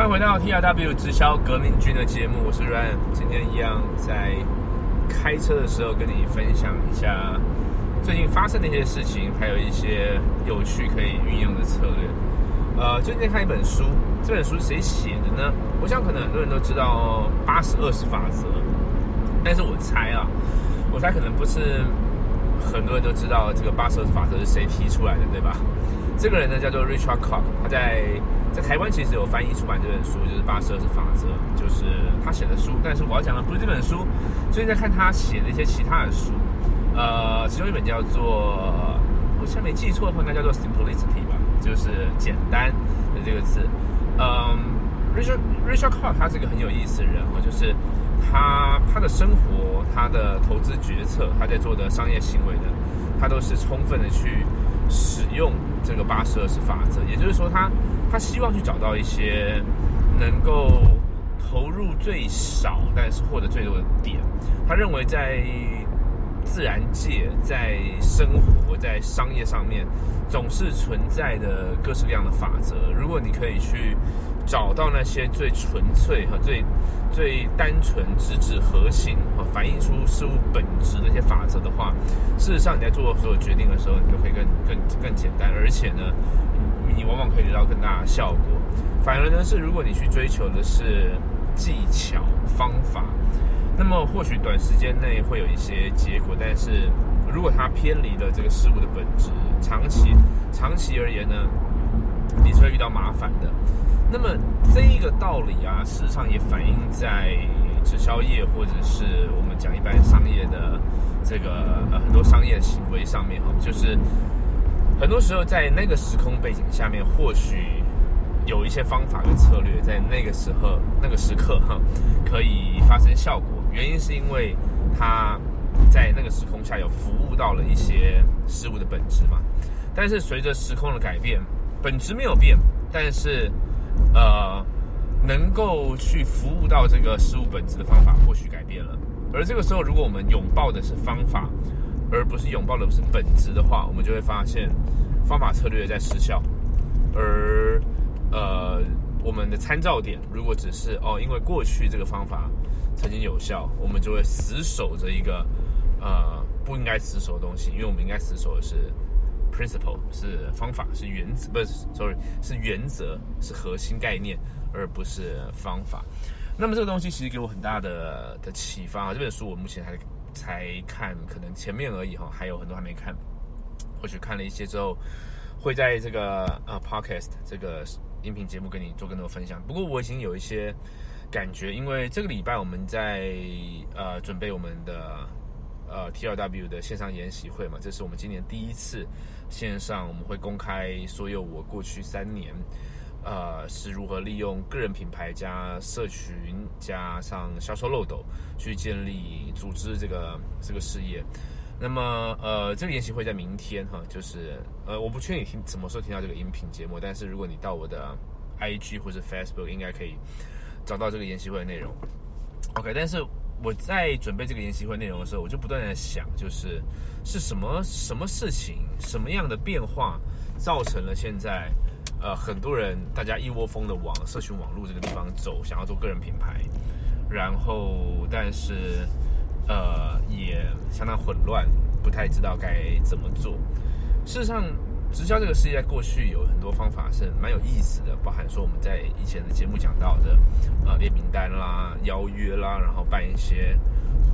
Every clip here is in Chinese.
欢迎回到 T R W 直销革命军的节目，我是 Ryan。今天一样在开车的时候跟你分享一下最近发生的一些事情，还有一些有趣可以运用的策略。呃，最近看一本书，这本书是谁写的呢？我想可能很多人都知道八十二十法则，但是我猜啊，我猜可能不是很多人都知道这个八十二十法则是谁提出来的，对吧？这个人呢叫做 Richard Koch，他在在台湾其实有翻译出版这本书，就是《八十二十法则》，就是他写的书。但是我要讲的不是这本书，最近在看他写的一些其他的书。呃，其中一本叫做，我现在没记错的话，应该叫做 Simplicity 吧，就是简单的这个字。嗯，Richard Richard Koch 他是个很有意思的人哦，就是他他的生活、他的投资决策、他在做的商业行为呢，他都是充分的去。使用这个八十二十法则，也就是说，他他希望去找到一些能够投入最少，但是获得最多的点。他认为在自然界、在生活、在商业上面，总是存在的各式各样的法则。如果你可以去。找到那些最纯粹和最最单纯、直指核心和反映出事物本质的一些法则的话，事实上你在做所有决定的时候，你都可以更更更简单，而且呢，你往往可以得到更大的效果。反而呢，是如果你去追求的是技巧方法，那么或许短时间内会有一些结果，但是如果它偏离了这个事物的本质，长期长期而言呢，你是会遇到麻烦的。那么这一个道理啊，事实上也反映在直销业或者是我们讲一般商业的这个呃很多商业行为上面哈，就是很多时候在那个时空背景下面，或许有一些方法跟策略在那个时候那个时刻哈可以发生效果，原因是因为它在那个时空下有服务到了一些事物的本质嘛。但是随着时空的改变，本质没有变，但是呃，能够去服务到这个事物本质的方法，或许改变了。而这个时候，如果我们拥抱的是方法，而不是拥抱的是本质的话，我们就会发现方法策略在失效。而呃，我们的参照点如果只是哦，因为过去这个方法曾经有效，我们就会死守着一个呃不应该死守的东西，因为我们应该死守的是。Principle 是方法，是原则，不是，sorry，是原则，是核心概念，而不是方法。那么这个东西其实给我很大的的启发啊！这本书我目前还才看，可能前面而已哈，还有很多还没看。或许看了一些之后，会在这个呃 Podcast 这个音频节目跟你做更多分享。不过我已经有一些感觉，因为这个礼拜我们在呃准备我们的。呃，T R W 的线上研习会嘛，这是我们今年第一次线上，我们会公开所有我过去三年，呃，是如何利用个人品牌加社群加上销售漏斗去建立组织这个这个事业。那么，呃，这个研习会在明天哈，就是呃，我不确定你听什么时候听到这个音频节目，但是如果你到我的 I G 或者 Facebook，应该可以找到这个研习会的内容。OK，但是。我在准备这个研习会内容的时候，我就不断在想，就是是什么什么事情，什么样的变化，造成了现在，呃，很多人大家一窝蜂的往社群网络这个地方走，想要做个人品牌，然后但是，呃，也相当混乱，不太知道该怎么做。事实上。直销这个事业，在过去有很多方法是蛮有意思的，包含说我们在以前的节目讲到的，呃，列名单啦、邀约啦，然后办一些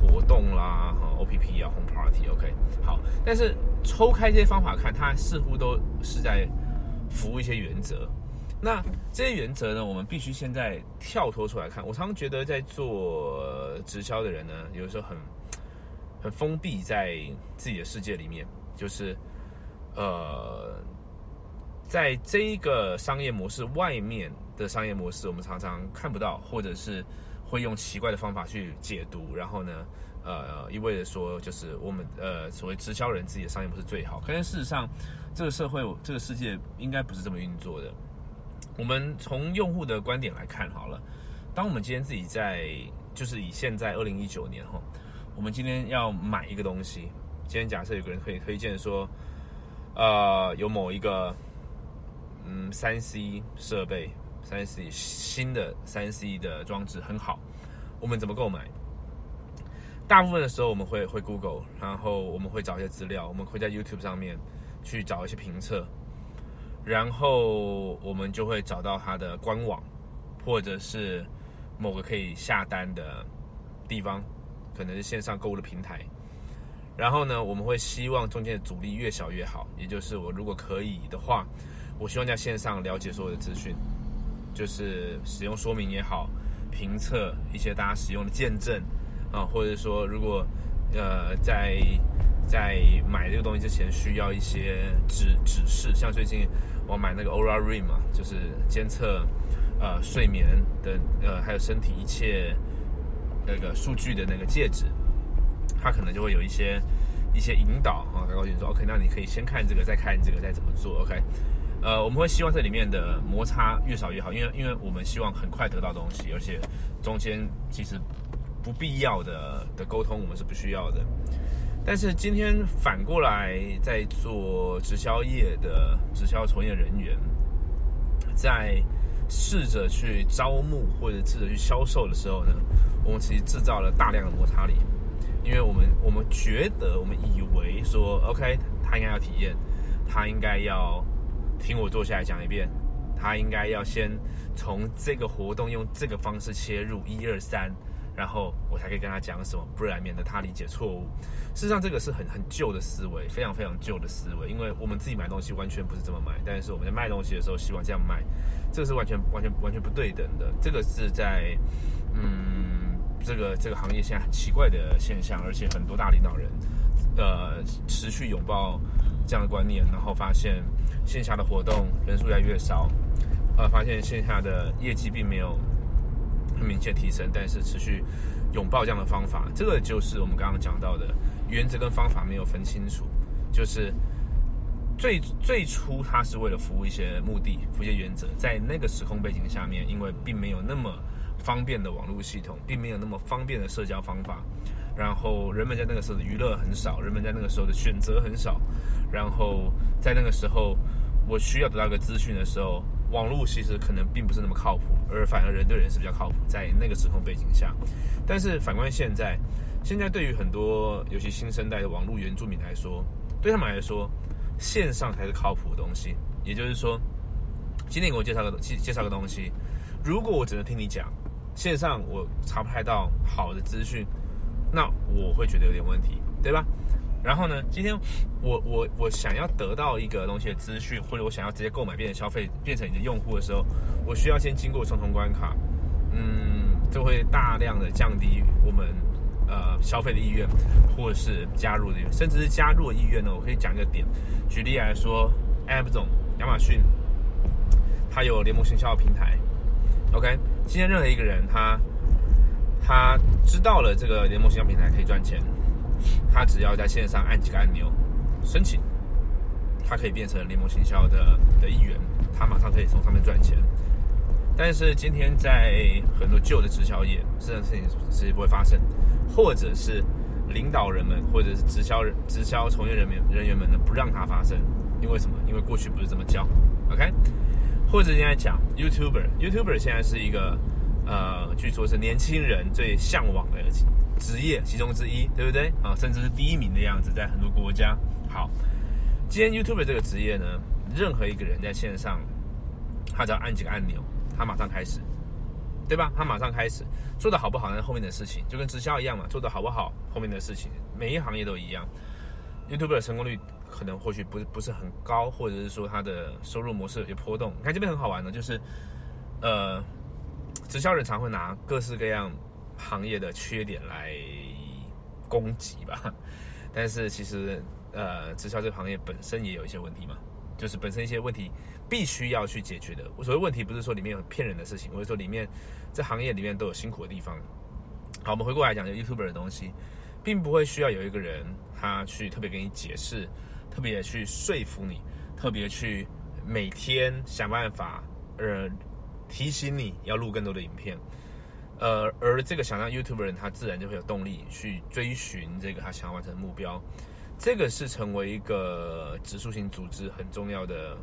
活动啦，哈，OPP 啊，Home Party，OK，好。但是抽开这些方法看，它似乎都是在服务一些原则。那这些原则呢，我们必须现在跳脱出来看。我常常觉得，在做直销的人呢，有时候很很封闭在自己的世界里面，就是。呃，在这一个商业模式外面的商业模式，我们常常看不到，或者是会用奇怪的方法去解读，然后呢，呃，一味的说就是我们呃所谓直销人自己的商业模式最好，可是事实上，这个社会这个世界应该不是这么运作的。我们从用户的观点来看好了，当我们今天自己在就是以现在二零一九年哈，我们今天要买一个东西，今天假设有个人可以推荐说。呃，有某一个嗯三 C 设备三 C 新的三 C 的装置很好，我们怎么购买？大部分的时候我们会会 Google，然后我们会找一些资料，我们会在 YouTube 上面去找一些评测，然后我们就会找到它的官网，或者是某个可以下单的地方，可能是线上购物的平台。然后呢，我们会希望中间的阻力越小越好，也就是我如果可以的话，我希望在线上了解所有的资讯，就是使用说明也好，评测一些大家使用的见证。啊，或者说，如果呃在在买这个东西之前需要一些指指示，像最近我买那个 Aura Ring 嘛，就是监测呃睡眠的呃还有身体一切那个数据的那个戒指，他可能就会有一些一些引导啊，告诉你说 OK，那你可以先看这个，再看这个，再怎么做 OK。呃，我们会希望这里面的摩擦越少越好，因为因为我们希望很快得到东西，而且中间其实。不必要的的沟通，我们是不需要的。但是今天反过来，在做直销业的直销从业人员，在试着去招募或者试着去销售的时候呢，我们其实制造了大量的摩擦力，因为我们我们觉得，我们以为说，OK，他应该要体验，他应该要听我坐下来讲一遍，他应该要先从这个活动用这个方式切入，一二三。然后我才可以跟他讲什么，不然免得他理解错误。事实上，这个是很很旧的思维，非常非常旧的思维。因为我们自己买东西完全不是这么买，但是我们在卖东西的时候希望这样卖，这个是完全完全完全不对等的。这个是在嗯这个这个行业现在很奇怪的现象，而且很多大领导人呃持续拥抱这样的观念，然后发现线下的活动人数越来越少，呃，发现线下的业绩并没有。很明显提升，但是持续拥抱这样的方法，这个就是我们刚刚讲到的原则跟方法没有分清楚。就是最最初他是为了服务一些目的、服务一些原则，在那个时空背景下面，因为并没有那么方便的网络系统，并没有那么方便的社交方法，然后人们在那个时候的娱乐很少，人们在那个时候的选择很少，然后在那个时候我需要得到一个资讯的时候。网络其实可能并不是那么靠谱，而反而人对人是比较靠谱，在那个时空背景下。但是反观现在，现在对于很多尤其新生代的网络原住民来说，对他们来说，线上才是靠谱的东西。也就是说，今天给我介绍个介介绍个东西，如果我只能听你讲，线上我查不太到好的资讯，那我会觉得有点问题，对吧？然后呢？今天我我我想要得到一个东西的资讯，或者我想要直接购买变成消费，变成你的用户的时候，我需要先经过重重关卡，嗯，就会大量的降低我们呃消费的意愿，或者是加入的，甚至是加入的意愿呢？我可以讲一个点，举例来说，App 总亚马逊，它有联盟行销的平台，OK，今天任何一个人他他知道了这个联盟行销平台可以赚钱。他只要在线上按几个按钮申请，他可以变成联盟行销的的一员，他马上可以从上面赚钱。但是今天在很多旧的直销业，这件事情是不会发生，或者是领导人们或者是直销人、直销从业人员人员们呢不让它发生，因为什么？因为过去不是这么教，OK？或者现在讲 YouTuber，YouTuber 现在是一个呃，据说是年轻人最向往的。职业其中之一，对不对啊？甚至是第一名的样子，在很多国家。好，今天 YouTuber 这个职业呢，任何一个人在线上，他只要按几个按钮，他马上开始，对吧？他马上开始做的好不好，那后面的事情就跟直销一样嘛，做的好不好，后面的事情，每一行业都一样。YouTube 的成功率可能或许不是不是很高，或者是说它的收入模式有些波动。你看这边很好玩的，就是呃，直销人常会拿各式各样。行业的缺点来攻击吧，但是其实呃，直销这个行业本身也有一些问题嘛，就是本身一些问题必须要去解决的。所谓问题不是说里面有骗人的事情，或者说里面这行业里面都有辛苦的地方。好，我们回过来讲就 YouTube 的东西，并不会需要有一个人他去特别给你解释，特别去说服你，特别去每天想办法呃提醒你要录更多的影片。呃，而这个想让 YouTube 人，他自然就会有动力去追寻这个他想要完成的目标。这个是成为一个指数型组织很重要的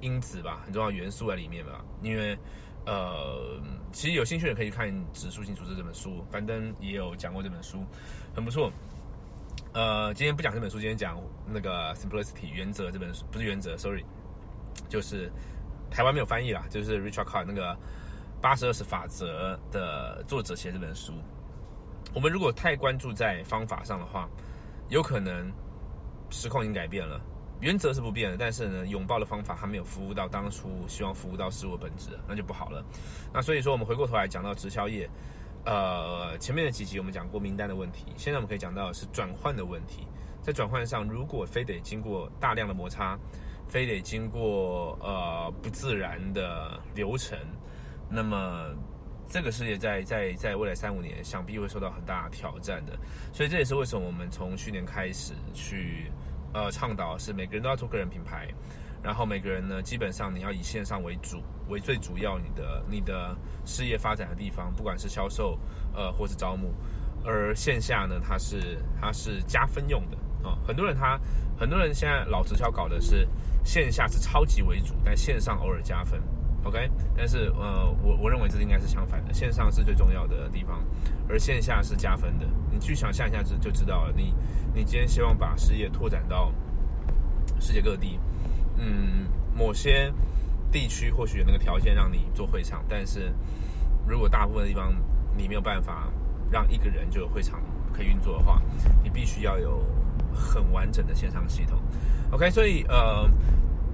因子吧，很重要元素在里面吧。因为呃，其实有兴趣的可以看《指数性组织》这本书，樊登也有讲过这本书，很不错。呃，今天不讲这本书，今天讲那个 Simplicity 原则这本书，不是原则，sorry，就是台湾没有翻译啦，就是 Richard Card 那个八十二十法则的作者写这本书。我们如果太关注在方法上的话，有可能时空已经改变了，原则是不变的，但是呢，拥抱的方法还没有服务到当初希望服务到事物本质，那就不好了。那所以说，我们回过头来讲到直销业。呃，前面的几集我们讲过名单的问题，现在我们可以讲到是转换的问题。在转换上，如果非得经过大量的摩擦，非得经过呃不自然的流程，那么这个世界在在在未来三五年，想必会受到很大挑战的。所以这也是为什么我们从去年开始去呃倡导，是每个人都要做个人品牌。然后每个人呢，基本上你要以线上为主，为最主要你的你的事业发展的地方，不管是销售，呃，或是招募，而线下呢，它是它是加分用的啊。很多人他很多人现在老直销搞的是线下是超级为主，但线上偶尔加分，OK？但是呃，我我认为这应该是相反的，线上是最重要的地方，而线下是加分的。你去想象一下就就知道了。你你今天希望把事业拓展到世界各地。嗯，某些地区或许有那个条件让你做会场，但是如果大部分地方你没有办法让一个人就有会场可以运作的话，你必须要有很完整的线上系统。OK，所以呃，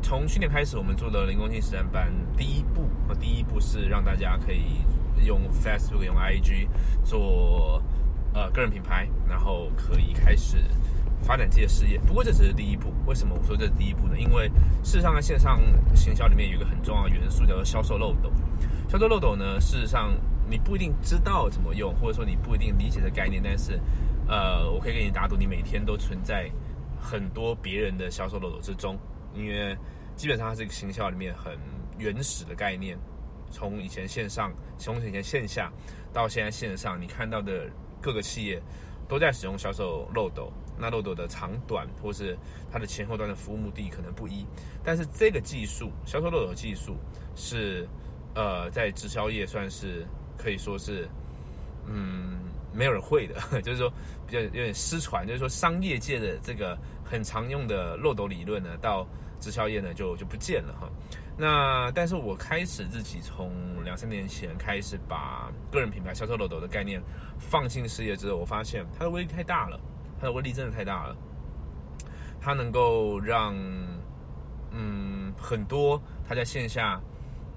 从去年开始我们做的零工性实战班，第一步和第一步是让大家可以用 Facebook、用 IG 做呃个人品牌，然后可以开始。发展自己的事业，不过这只是第一步。为什么我说这是第一步呢？因为事实上，在线上行销里面有一个很重要的元素，叫做销售漏斗。销售漏斗呢，事实上你不一定知道怎么用，或者说你不一定理解的概念，但是，呃，我可以给你打赌，你每天都存在很多别人的销售漏斗之中。因为基本上它是一个行销里面很原始的概念，从以前线上，从以前线下到现在线上，你看到的各个企业都在使用销售漏斗。那漏斗的长短，或是它的前后端的服务目的可能不一，但是这个技术，销售漏斗技术是，呃，在直销业算是可以说是，嗯，没有人会的，就是说比较有点失传，就是说商业界的这个很常用的漏斗理论呢，到直销业呢就就不见了哈。那但是我开始自己从两三年前开始把个人品牌销售漏斗的概念放进事业之后，我发现它的威力太大了。它的威力真的太大了，它能够让嗯很多他在线下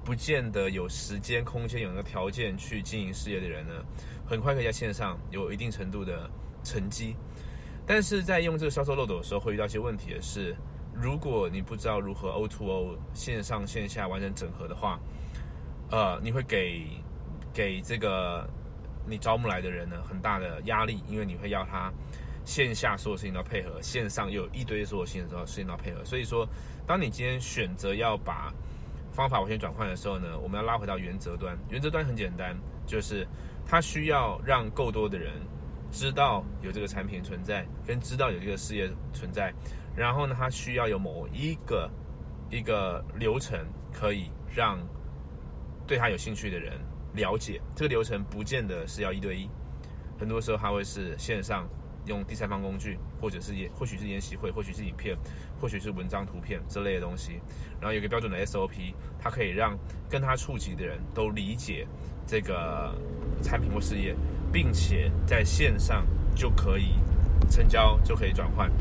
不见得有时间、空间、有那个条件去经营事业的人呢，很快可以在线上有一定程度的成绩。但是在用这个销售漏斗的时候，会遇到一些问题的是，如果你不知道如何 O to O 线上线下完成整合的话，呃，你会给给这个你招募来的人呢很大的压力，因为你会要他。线下所有事情都要配合，线上又有一堆所有事情都要事情都要配合。所以说，当你今天选择要把方法完全转换的时候呢，我们要拉回到原则端。原则端很简单，就是它需要让够多的人知道有这个产品存在，跟知道有这个事业存在。然后呢，它需要有某一个一个流程，可以让对他有兴趣的人了解。这个流程不见得是要一对一，很多时候它会是线上。用第三方工具，或者是也或许是研习会，或许是影片，或许是文章、图片之类的东西。然后有个标准的 SOP，它可以让跟他触及的人都理解这个产品或事业，并且在线上就可以成交，就可以转换。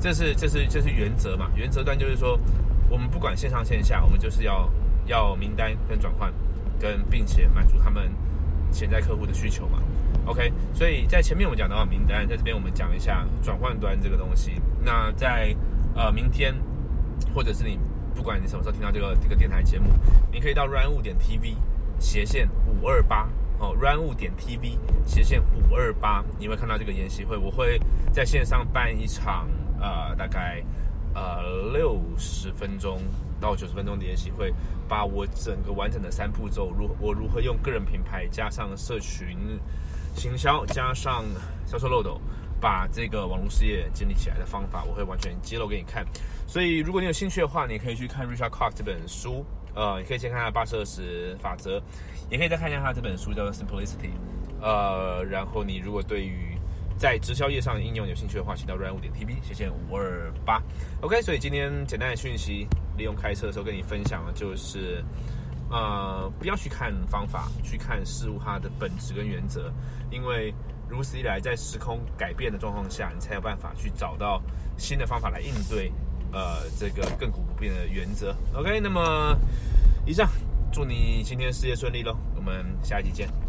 这是这是这是原则嘛？原则端就是说，我们不管线上线下，我们就是要要名单跟转换，跟并且满足他们潜在客户的需求嘛。OK，所以在前面我们讲到名单，在这边我们讲一下转换端这个东西。那在呃明天，或者是你不管你什么时候听到这个这个电台节目，你可以到 run 物点 TV 斜线五二八哦，run 物点 TV 斜线五二八，你会看到这个研习会，我会在线上办一场呃大概呃六十分钟到九十分钟的研习会，把我整个完整的三步骤，如我如何用个人品牌加上社群。行销加上销售漏斗，把这个网络事业建立起来的方法，我会完全揭露给你看。所以，如果你有兴趣的话，你可以去看 Richard Clark 这本书。呃，你可以先看他八十二十法则，也可以再看一下他这本书叫做 Simplicity。呃，然后你如果对于在直销业上的应用有兴趣的话，请到 r a n 五点 tv，谢谢五二八。OK，所以今天简单的讯息，利用开车的时候跟你分享的就是，呃，不要去看方法，去看事物它的本质跟原则，因为如此一来，在时空改变的状况下，你才有办法去找到新的方法来应对，呃，这个亘古不变的原则。OK，那么以上，祝你今天事业顺利喽，我们下一集见。